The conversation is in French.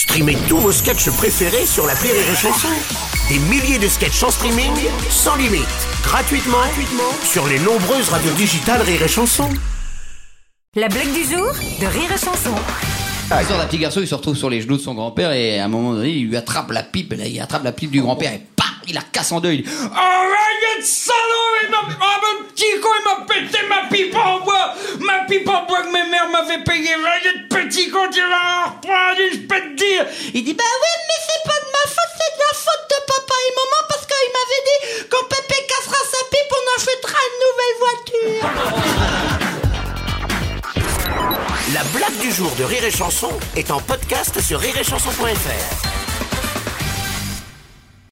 Streamez tous vos sketchs préférés sur la Rire et Chanson. Des milliers de sketchs en streaming, sans limite, gratuitement, gratuitement sur les nombreuses radios digitales Rire et Chanson. La blague du jour de Rire et Chanson. L'histoire d'un petit garçon, il se retrouve sur les genoux de son grand-père et à un moment donné, il lui attrape la pipe, là, il attrape la pipe du grand-père et paf, il la casse en deux. Il dit Oh, ouais, salaud, il m'a, oh, mon petit con, il m'a pété ma pipe en bois, ma pipe en bois que mes mères m'avaient payé. Rayette, petit con, tu vas Il dit Bah oui, mais c'est pas de ma faute, c'est de la faute de papa et maman parce qu'il m'avait dit quand Pépé cassera sa pipe, on achètera une nouvelle voiture. La blague du jour de Rire et Chanson est en podcast sur rireetchanson.fr.